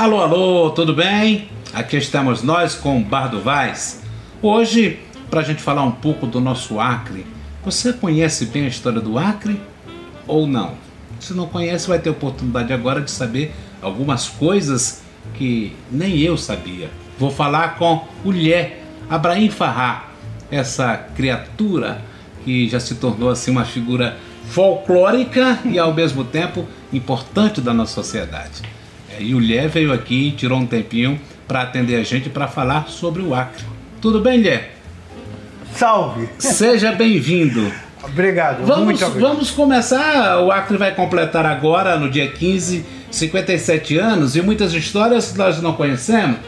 Alô, alô, tudo bem? Aqui estamos nós com o Vaz. Hoje, para a gente falar um pouco do nosso Acre. Você conhece bem a história do Acre ou não? Se não conhece, vai ter oportunidade agora de saber algumas coisas que nem eu sabia. Vou falar com o Lhé Abraim Farrá, essa criatura que já se tornou assim uma figura folclórica e ao mesmo tempo importante da nossa sociedade. E o Lhé veio aqui e tirou um tempinho para atender a gente para falar sobre o Acre. Tudo bem, Lhé? Salve! Seja bem-vindo. Obrigado, Vamos, obrigado. vamos começar. O Acre vai completar agora, no dia 15, 57 anos e muitas histórias nós não conhecemos.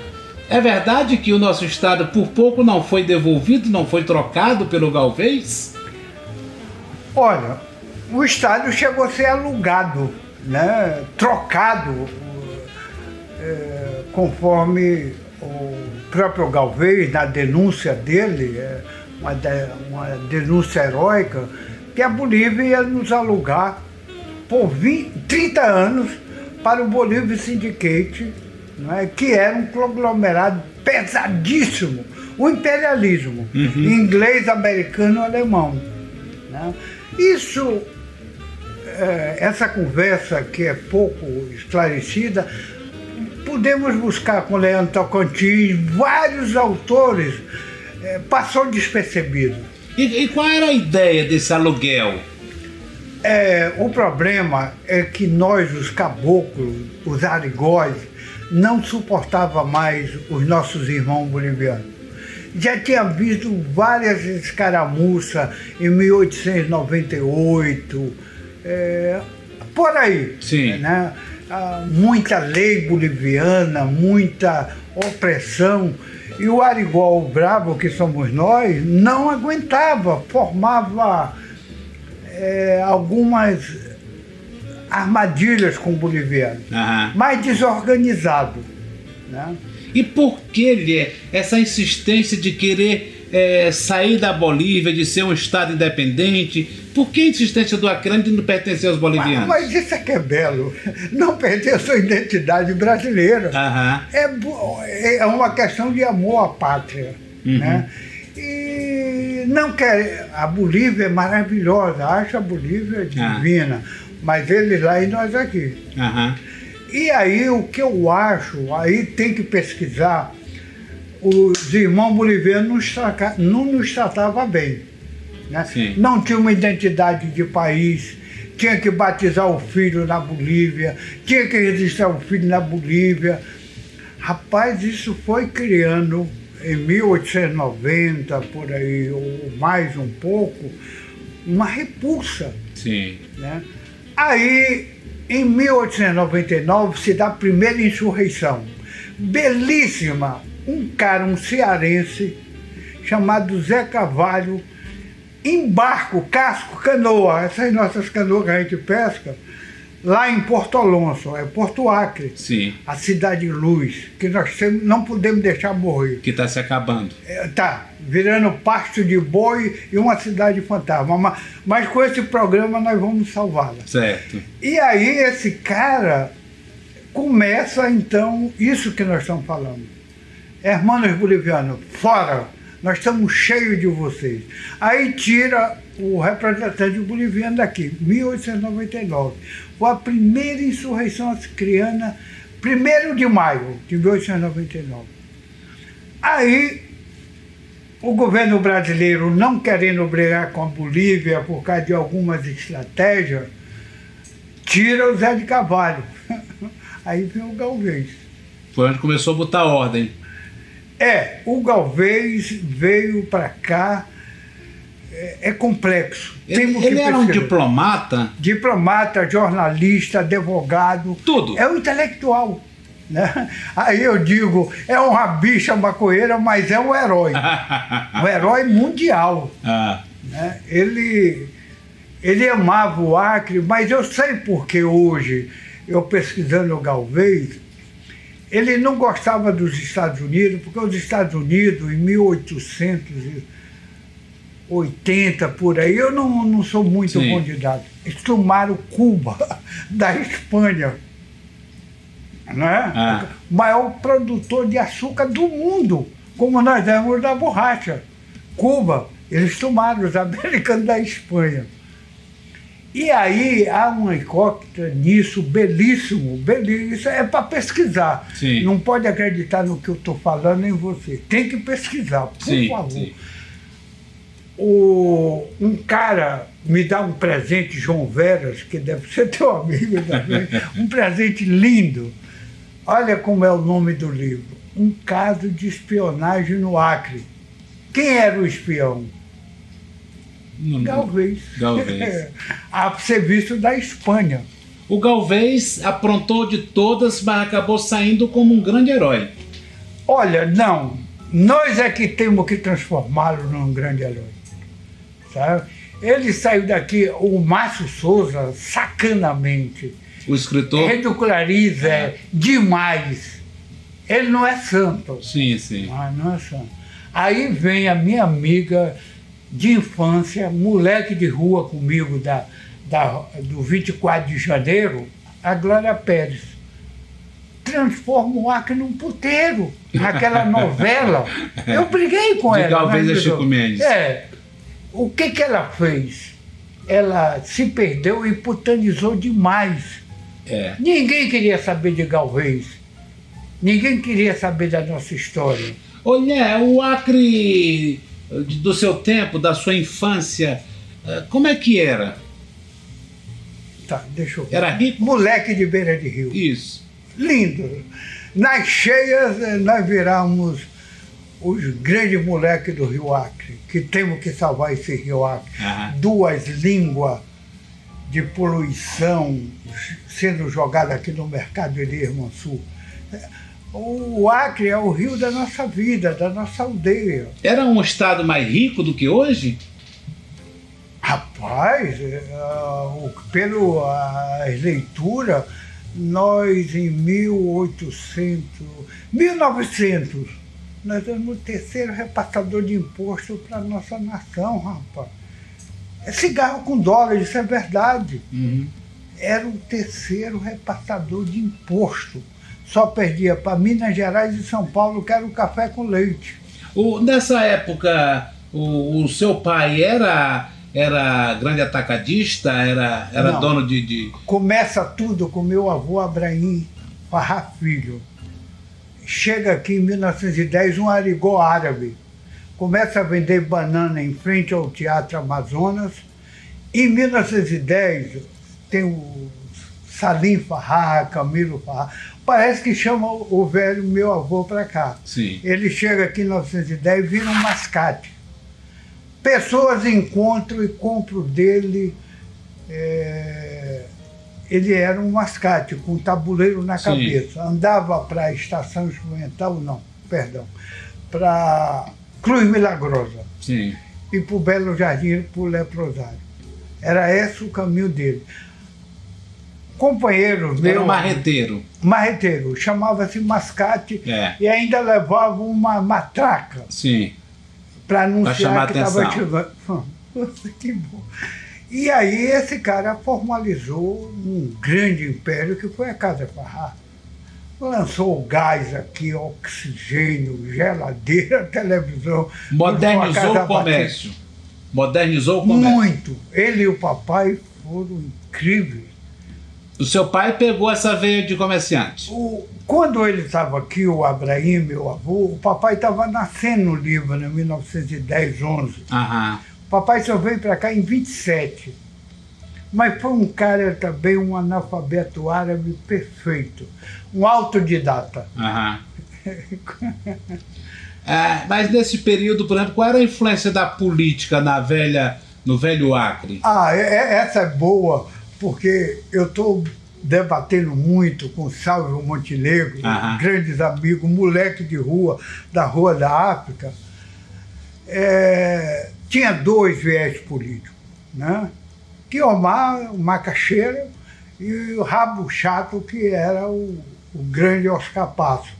É verdade que o nosso estado por pouco não foi devolvido, não foi trocado pelo Galvez? Olha, o estádio chegou a ser alugado, né? trocado, eh, conforme o próprio Galvez, na denúncia dele, eh, uma, uma denúncia heróica, que a Bolívia ia nos alugar por 20, 30 anos para o Bolívia Syndicate, né, que era um conglomerado pesadíssimo, o imperialismo, inglês, americano, alemão. né. Isso, eh, essa conversa que é pouco esclarecida, podemos buscar com Leandro Tocantins, vários autores, eh, passou despercebido. E, e qual era a ideia desse aluguel? É, o problema é que nós, os caboclos, os arigóis, não suportava mais os nossos irmãos bolivianos. Já tinha visto várias escaramuças em 1898, é, por aí. Sim. Né? Ah, muita lei boliviana, muita opressão. E o Arigol Bravo, que somos nós, não aguentava, formava é, algumas armadilhas com o boliviano, Aham. mais desorganizado. Né? E por que essa insistência de querer eh, sair da Bolívia, de ser um Estado independente? Por que a insistência do Acre de não pertencer aos bolivianos? Mas isso é que é belo, não perder a sua identidade brasileira. Aham. É, é uma questão de amor à pátria. Uhum. Né? E não quer. A Bolívia é maravilhosa, acho a Bolívia Ah. divina, mas eles lá e nós aqui. E aí o que eu acho, aí tem que pesquisar, os irmãos bolivianos nos traca- não nos tratavam bem. Né? Sim. Não tinha uma identidade de país, tinha que batizar o filho na Bolívia, tinha que registrar o filho na Bolívia. Rapaz, isso foi criando em 1890, por aí, ou mais um pouco, uma repulsa. Sim. Né? Aí, em 1899, se dá a primeira insurreição. Belíssima. Um cara, um cearense, chamado Zé Cavalho, em barco, casco, canoa, essas nossas canoas que a gente pesca, lá em Porto Alonso, é Porto Acre, Sim. a cidade luz, que nós temos- não podemos deixar morrer. Que está se acabando. É, Tá, virando pasto de boi e uma cidade fantasma. Mas, mas com esse programa nós vamos salvá-la. Certo. E aí esse cara começa então isso que nós estamos falando. Hermanos bolivianos, fora! Nós estamos cheios de vocês. Aí tira o representante boliviano daqui, 1899. Foi a primeira insurreição acriana, 1 de maio de 1899. Aí o governo brasileiro não querendo brigar com a Bolívia por causa de algumas estratégias, tira o Zé de Cavalho. Aí vem o Galvez. Foi onde começou a botar ordem. É, o Galvez veio para cá, é, é complexo. Ele, Temos que ele era um diplomata. diplomata, jornalista, advogado. Tudo. É um intelectual. Né? Aí eu digo, é uma bicha maconheira, mas é um herói. um herói mundial. Ah, né? Ele, ele amava o Acre, mas eu sei porque hoje, eu pesquisando o Galvez, ele não gostava dos Estados Unidos, porque os Estados Unidos, em 1880, por aí, eu não, não sou muito Sim. bom de dados, eles tomaram Cuba da Espanha. Né? Ah. O maior produtor de açúcar do mundo, como nós demos da borracha. Cuba, eles tomaram os americanos da Espanha. E aí há uma incógnita nisso belíssimo, belíssimo. É para pesquisar. Sim. Não pode acreditar no que eu estou falando nem você. Tem que pesquisar, por sim, favor. sim. O, um cara me dá um presente, João Veras, que deve ser teu amigo também, um presente lindo. Olha como é o nome do livro. Um caso de espionagem no Acre. Quem era o espião? Não- Galvez. Galvez. A serviço da Espanha. O Galvez aprontou de todas, mas acabou saindo como um grande herói. Olha, não. Nós é que temos que transformá-lo num grande herói. Sabe? Ele saiu daqui, o Márcio Souza, sacanamente, O escritor. ridiculariza É. demais. Ele não é santo. Sim, sim. Ah, não é santo. Aí vem a minha amiga de infância, moleque de rua comigo da, da, do 24 de janeiro, a Glória Pérez. Transforma o Acre num puteiro, naquela novela. Eu briguei com De ela. Galvez né, a Chico? Mendes. É. O que, que ela fez? Ela se perdeu e putanizou demais. É. Ninguém queria saber de Galvez. Ninguém queria saber da nossa história. Olha, o Acre do seu tempo, da sua infância, eh, como é que era? Tá, deixa eu ver. Era rico? Moleque de beira de rio. Isso. Lindo. Nas cheias, eh, nós viramos os grandes moleques do Rio Acre, que temos que salvar esse Rio Acre. Aham. Duas línguas de poluição sendo jogadas aqui no mercado de Irmansul. O Acre é o rio da nossa vida, da nossa aldeia. Era um estado mais rico do que hoje? Rapaz, o- pelo as leituras, nós em 1800, 1900, nós éramos o terceiro repassador de imposto para a nossa nação, rapaz. É cigarro com dólar, isso é verdade. Uhum. Era o terceiro repassador de imposto. Só perdia para Minas Gerais e São Paulo, que era o café com leite. O, nessa época, o, o seu pai era, era grande atacadista? Era, era Não. dono de, de- Começa tudo com meu avô Abraim Farrá Filho. Chega aqui em 1910 um arigó árabe. Começa a vender banana em frente ao Teatro Amazonas. Em 1910 tem o Salim Farrá, Camilo Farrá. Parece que chama o velho meu avô para cá. Sim. Ele chega aqui em 1910 e vira um mascate. Pessoas encontram e compram dele. é, ele era um mascate com um tabuleiro na Sim. cabeça. Andava para a estação experimental, não, perdão, para Cruz Milagrosa Sim. e para o Belo Jardim para o Leprosário. Era esse o caminho dele. Companheiro meu. Era um marreteiro. marreteiro, chamava-se mascate É. e ainda levava uma matraca Sim. para anunciar que estava chegando. que bom. E aí esse cara formalizou um grande império que foi a Casa Farrá. Lançou gás aqui, oxigênio, geladeira, televisão. Modernizou o comércio. Modernizou o comércio. Muito. Ele e o papai foram incríveis. O seu pai pegou essa veia de comerciante. O- quando ele estava aqui, o Abraim, meu avô, o papai estava nascendo no Líbano, em 1910, 11. Aham. O papai só veio para cá em 27. Mas foi um cara também, um analfabeto árabe perfeito. Um autodidata. Aham. É, mas nesse período, por exemplo, qual era a influência da política na velha, no velho Acre? Ah, é- é- essa é boa, porque eu estou debatendo muito com Salvo Montenegro, Aham. grandes amigos, moleque de rua, da Rua da África. É, tinha dois viés políticos, né? Guiomar, o macaxeira, e o rabo chato, que era o, o grande Oscar Passo.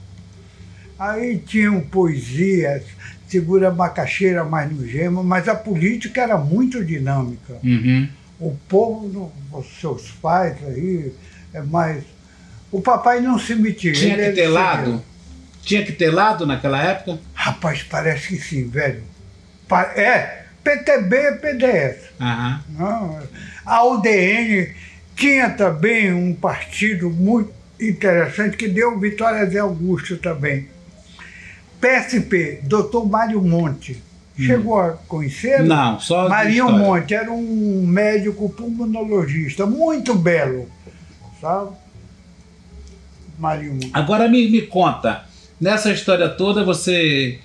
Aí tinham poesias, segura macaxeira mais no gema, mas a política era muito dinâmica. Uhum. O povo, os seus pais aí, é mais. O papai não se metia. Tinha que ter lado? Tinha que ter lado naquela época? Rapaz, parece que sim, velho. É, PTB é PDS. Aham. Não, a UDN tinha também um partido muito interessante que deu vitória Zé Augusto também. PSP, doutor Mário Monte. Chegou a conhecer? Não, só história. Monte era um médico pulmonologista, muito belo, sabe? Marinho Monte. Agora me, me conta, nessa história toda você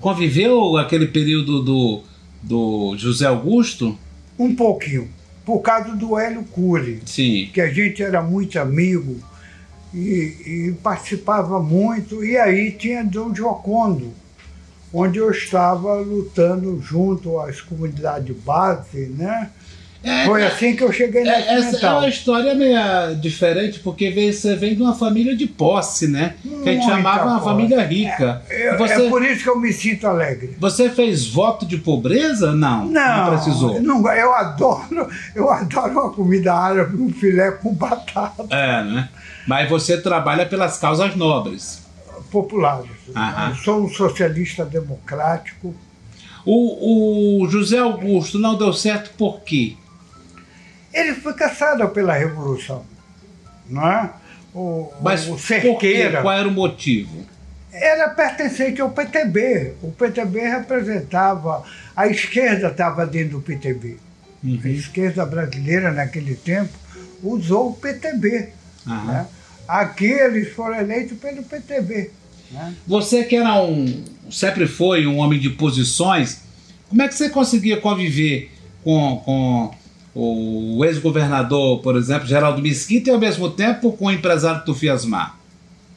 conviveu aquele período do, do José Augusto? Um pouquinho, por causa do Hélio Cury. Sim. que a gente era muito amigo e, e participava muito. E aí tinha Dom Jocondo, onde eu estava lutando junto às comunidades base, né? É, Foi assim que eu cheguei na é, essa é Cimental. uma história meio diferente, porque você vem de uma família de posse, né? que a gente Muita chamava uma posse. família rica. Eu- você, É por isso que eu me sinto alegre. você fez voto de pobreza? Não, Não, precisou. não, eu adoro, eu adoro uma comida árabe, um filé com batata É, né? Mas você trabalha pelas causas nobres. Populares. Eu sou um socialista democrático. O, o José Augusto não deu certo por quê? Ele foi caçado pela Revolução, não é? O, Mas o por quê? Cerqueira Qual era o motivo? era pertencente ao PTB. O PTB representava. A esquerda estava dentro do PTB. Uhum. A esquerda brasileira, naquele tempo, usou o PTB. Aham. né? Aqui eles foram eleitos pelo PTB. né? Você que era um. sempre foi um homem de posições, como é que você conseguia conviver com, com o ex-governador, por exemplo, Geraldo Mesquita, e ao mesmo tempo com o empresário Tufiasmar?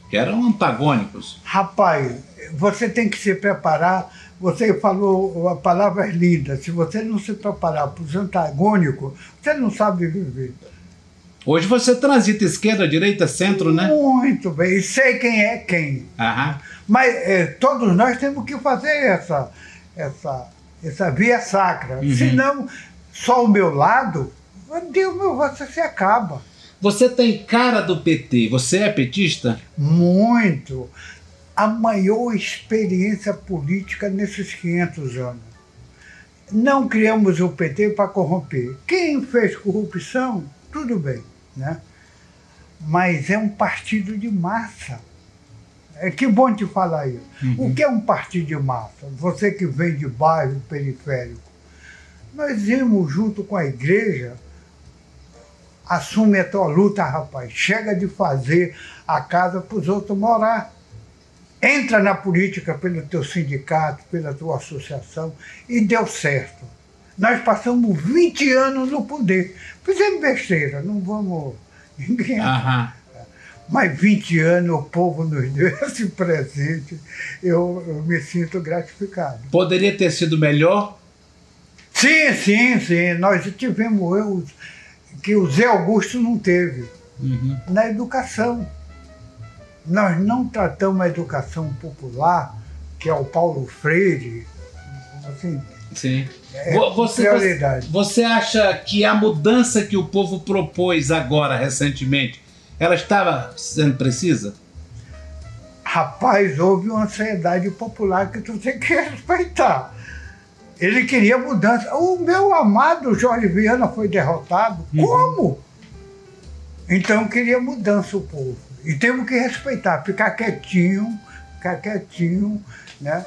Que eram antagônicos. Rapaz, você tem que se preparar. Você falou a palavra é linda. Se você não se preparar para os antagônicos, você não sabe viver. Hoje você transita esquerda, direita, centro, né? Muito bem. E sei quem é quem. Aham. Mas eh, todos nós temos que fazer essa, essa, essa via sacra. Uhum. Senão, só o meu lado, Deus meu, você se acaba. Você tem cara do PT, você é petista? Muito. A maior experiência política nesses 500 anos. Não criamos o PT para corromper. Quem fez corrupção, tudo bem. Né? Mas é um partido de massa. É que bom te falar isso. O que é um partido de massa? Você que vem de bairro periférico. Nós íamos junto com a igreja assume a tua luta, rapaz. Chega de fazer a casa para os outros morar. Entra na política pelo teu sindicato, pela tua associação, e deu certo. Nós passamos 20 anos no poder. Fizemos besteira, não vamos. Ninguém. Aham. Mas 20 anos o povo nos deu esse presente. Eu, eu me sinto gratificado. Poderia ter sido melhor? Sim, sim, sim. Nós tivemos erros que o Zé Augusto não teve Uhum. na educação. Nós não tratamos a educação popular, que é o Paulo Freire, assim, Sim. É, Vo- você, prioridade. você acha que a mudança que o povo propôs agora, recentemente, ela estava sendo precisa? rapaz, houve uma ansiedade popular que tu tem que respeitar. Ele queria mudança. O meu amado Jorge Viana foi derrotado. Como? Então queria mudança o povo. E temos que respeitar, ficar quietinho, ficar quietinho, né?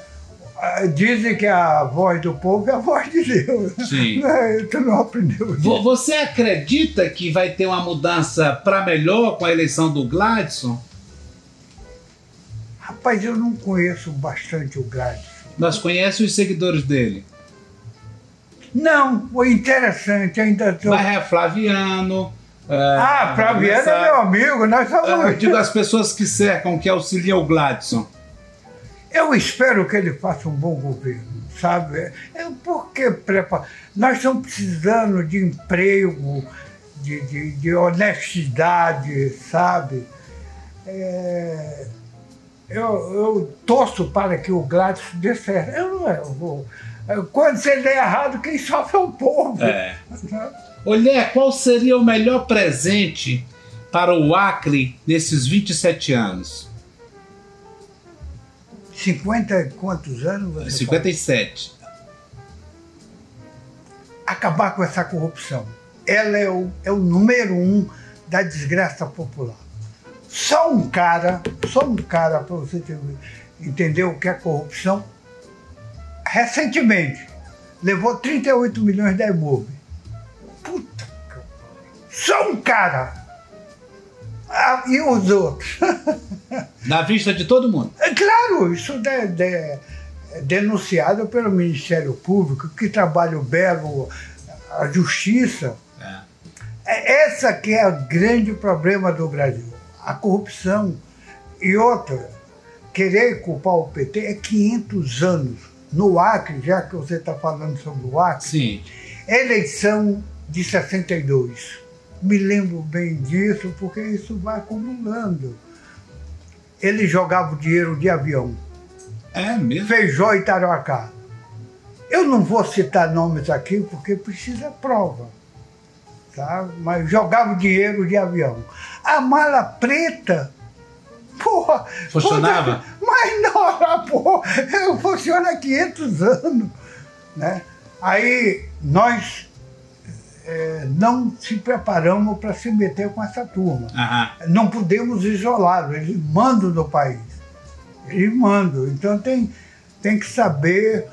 Ah, Dizem que a voz do povo é a voz de Deus. Sim. Né? Tu não aprendeu isso. Você acredita que vai ter uma mudança para melhor com a eleição do Gladson? Rapaz, eu não conheço bastante o Gladys. Nós conhecemos os seguidores dele. Não, foi interessante, ainda estou. Mas é Flaviano. é, Ah, Flaviano é meu amigo, nós Ah, Eu somos. digo as pessoas que cercam, que auxiliam o Gladson. Eu espero que ele faça um bom governo, sabe? É porque nós estamos precisando de emprego, de, de, de honestidade, sabe? É, eu, eu torço para que o Gladys dê certo. Eu não eu vou. Quando você der errado, quem sofre é o povo. É. Olha, qual seria o melhor presente para o Acre nesses 27 anos? 50 e quantos anos você 57. acabar com essa corrupção. Ela é o, é o número um da desgraça popular. Só um cara, só um cara, para você ter- entender o que é corrupção, recentemente levou 38 milhões da Imove. Puta que. Só um cara. Ah, e os outros? Na vista de todo mundo. É claro, isso de- de- é denunciado pelo Ministério Público, que trabalho belo, a justiça. É. É Essa que é o grande problema do Brasil, a corrupção. E outra, querer culpar o PT é 500 anos. No Acre, já que você está falando sobre o Acre, Sim. eleição de 62. Me lembro bem disso, porque isso vai acumulando. Ele jogava o dinheiro de avião. É mesmo. Feijó e Tarauacá. Eu não vou citar nomes aqui porque precisa prova. Tá? Mas jogava dinheiro de avião. A mala preta, porra. Funcionava? puta, Mas não, porra, funciona há 500 anos. Né? Aí nós eh, não se preparamos para se meter com essa turma Aham. não podemos isolá-lo, eles mandam no país. Eles mandam. Então tem, tem que saber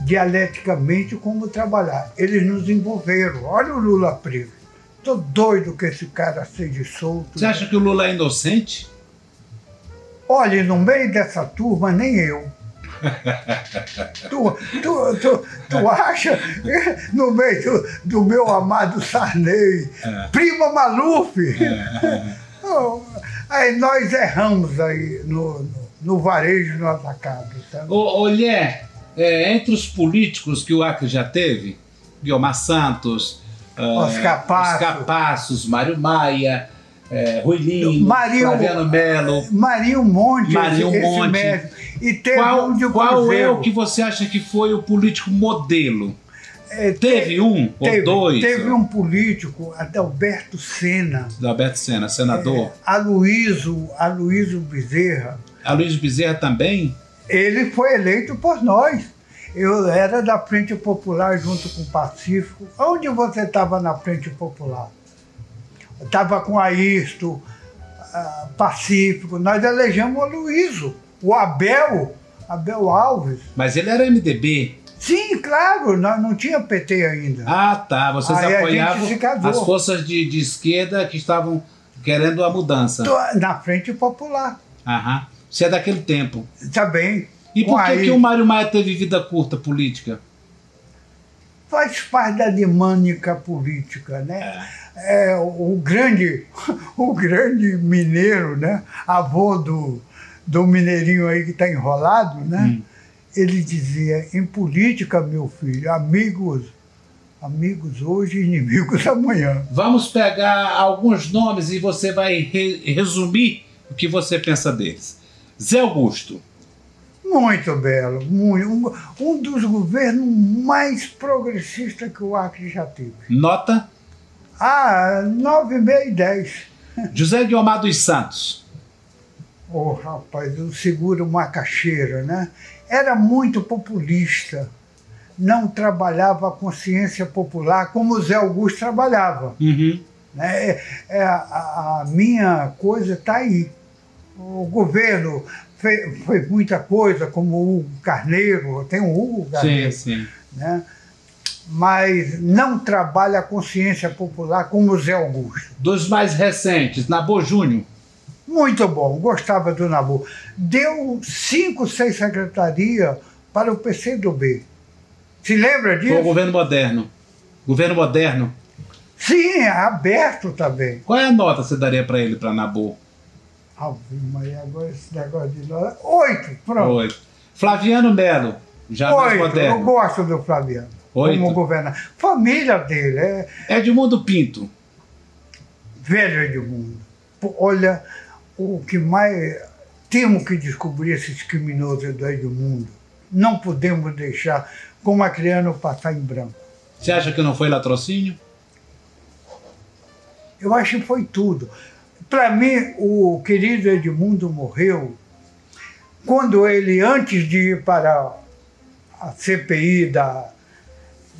dialeticamente como trabalhar. Eles nos envolveram. Olha o Lula preso. Estou doido que esse cara seja solto. Você acha que o Lula é inocente? Olha, no meio dessa turma, nem eu. Tu, tu, tu, tu acha, no meio do, do meu amado Sarney, prima Maluf, Oh, aí nós erramos aí no, no, no varejo, no atacado. Sabe? Ô, é, entre os políticos que o Acre já teve, Guilmar Santos, ah, Oscar Passo. Oscar Passos, Mário Maia, é, Rui Lino, Marinho- Flaviano Melo. Marinho Monte, Marinho esse, Monte. médico. E teve Qual, um de qual é o que você acha que foi o político modelo? É, Teve um teve, ou dois? Teve um político, Adalberto Senna, Do Alberto Sena, senador. Aloysio, Aloysio Bezerra. A Luiz Bezerra também? Ele foi eleito por nós. Eu era da Frente Popular junto com o Pacífico. Onde você estava na Frente Popular? Estava com a Isto, ah, Pacífico. Nós elegemos o Aloysio, o Abel, Abel Alves. Mas ele era MDB. Sim, claro, nós não tinha PT ainda. Ah, tá. Vocês Aí apoiavam as forças de, de esquerda que estavam querendo a mudança. Na Frente Popular, Aham. Você é daquele tempo. também. E Com por que, que o Mário Maia teve vida curta política? faz parte da dinâmica política, né? É, o grande, o grande mineiro, né? Avô do, do mineirinho aí que está enrolado, né? Ele dizia: em política, meu filho, amigos, amigos hoje, inimigos amanhã. Vamos pegar alguns nomes e você vai re- resumir o que você pensa deles. Zé Augusto. Muito belo, muito, um, um dos governos mais progressistas que o Acre já teve. Nota. Ah, nove, meio e dez. José Guiomar dos Santos. Ô, rapaz, o seguro macaxeira, né? Era muito populista. Não trabalhava a consciência popular como o Zé Augusto trabalhava, Uhum. Né? É, é, a, a minha coisa está aí. O governo fez, fez muita coisa, como o Hugo Carneiro, tem o Hugo Carneiro, Sim, sim. né? Mas não trabalha a consciência popular como o Zé Augusto. Dos mais recentes, Nabor Júnior. Muito bom, gostava do Nabu. Deu cinco, seis secretarias para o PCdoB. Se lembra Foi o disso? governo moderno. Governo moderno. Sim, é aberto também. Qual é a nota que você daria para ele, para? Ave Maria, agora esse negócio de nós. Oito, pronto. Oito. Flaviano Melo, já mais Oito. Eu moderno. gosto do Flaviano. Oito. Como governador. Família dele é Edmundo Pinto. velho Edmundo. Olha, o que mais. Temos que descobrir esses criminosos do Edmundo. Não podemos deixar, como a criança, passar em branco. Você acha que não foi latrocínio? Eu acho que foi tudo. Para mim, o querido Edmundo morreu quando ele, antes de ir para a CPI da.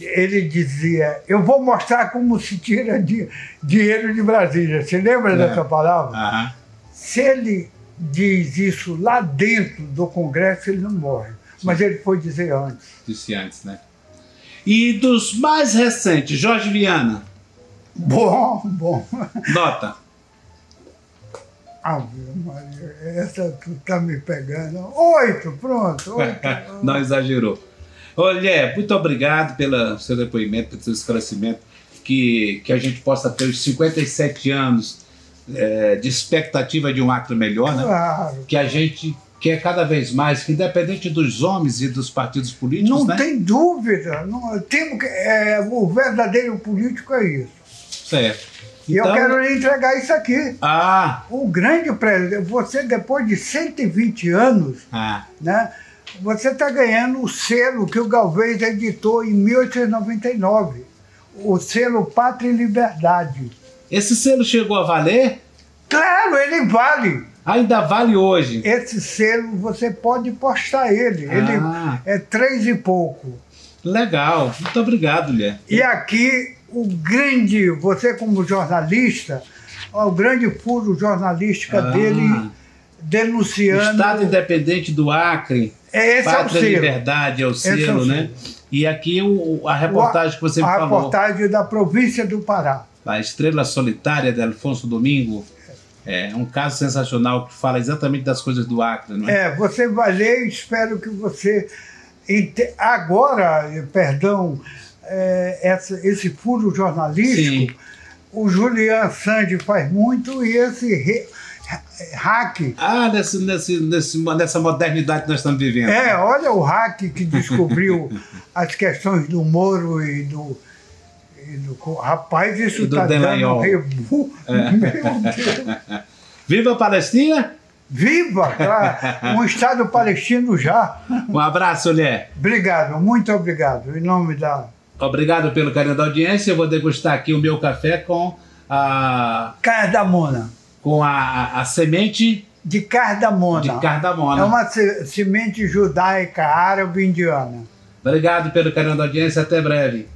Ele dizia: Eu vou mostrar como se tira di- dinheiro de Brasília. Você lembra É. dessa palavra? Aham. Se ele diz isso lá dentro do Congresso, ele não morre. Mas ele foi dizer antes. Disse antes, né? E dos mais recentes, Jorge Viana. Bom, bom. Nota. Ave Maria, essa tu tá me pegando. Oito, pronto. Oito. Não exagerou. Olha, muito obrigado pelo seu depoimento, pelo seu esclarecimento. Que, que a gente possa ter os 57 anos eh, de expectativa de um Acre melhor, né? Claro. Que a gente quer cada vez mais, que independente dos homens e dos partidos políticos, Não né? tem dúvida. Não, que, é, o verdadeiro político é isso. Certo. E Então- eu quero lhe entregar isso aqui. Ah, O grande presidente, você depois de 120 anos, ah, né, você está ganhando o selo que o Galvez editou em 1899, o selo Pátria e Liberdade. esse selo chegou a valer? Claro, ele vale. Ainda vale hoje. Esse selo você pode postar ele. Ele Ah. é três e pouco. Legal. Muito obrigado, Lé. E aqui o grande, você como jornalista, o grande furo jornalística Ah. dele denunciando. Estado Independente do Acre. É, esse é o Pátria selo. Liberdade é o Esse é o selo, selo. né? E aqui o, a reportagem que você me a falou, reportagem da província do Pará. a Estrela Solitária de Alfonso Domingo, é um caso sensacional que fala exatamente das coisas do Acre, não é? É, você vai ler e espero que você. Agora, eh, perdão, é, essa- esse furo jornalístico, Sim. o Julian Sandy faz muito e esse re- hack. Ah, nesse, nesse, nesse, nessa modernidade que nós estamos vivendo. É, olha o hack que descobriu as questões do Moro e do. e do rapaz, isso está dando rebu. É. Meu Deus. Viva a Palestina! Viva! claro, Um Estado palestino já. Um abraço, Lé. Obrigado, muito obrigado. Em nome da Obrigado pelo carinho da audiência. Eu vou degustar aqui o meu café com a, cardamona. Com a, a, semente De cardamona. de cardamona. É uma se- semente judaica, árabe indiana. Obrigado pelo carinho da audiência. Até breve.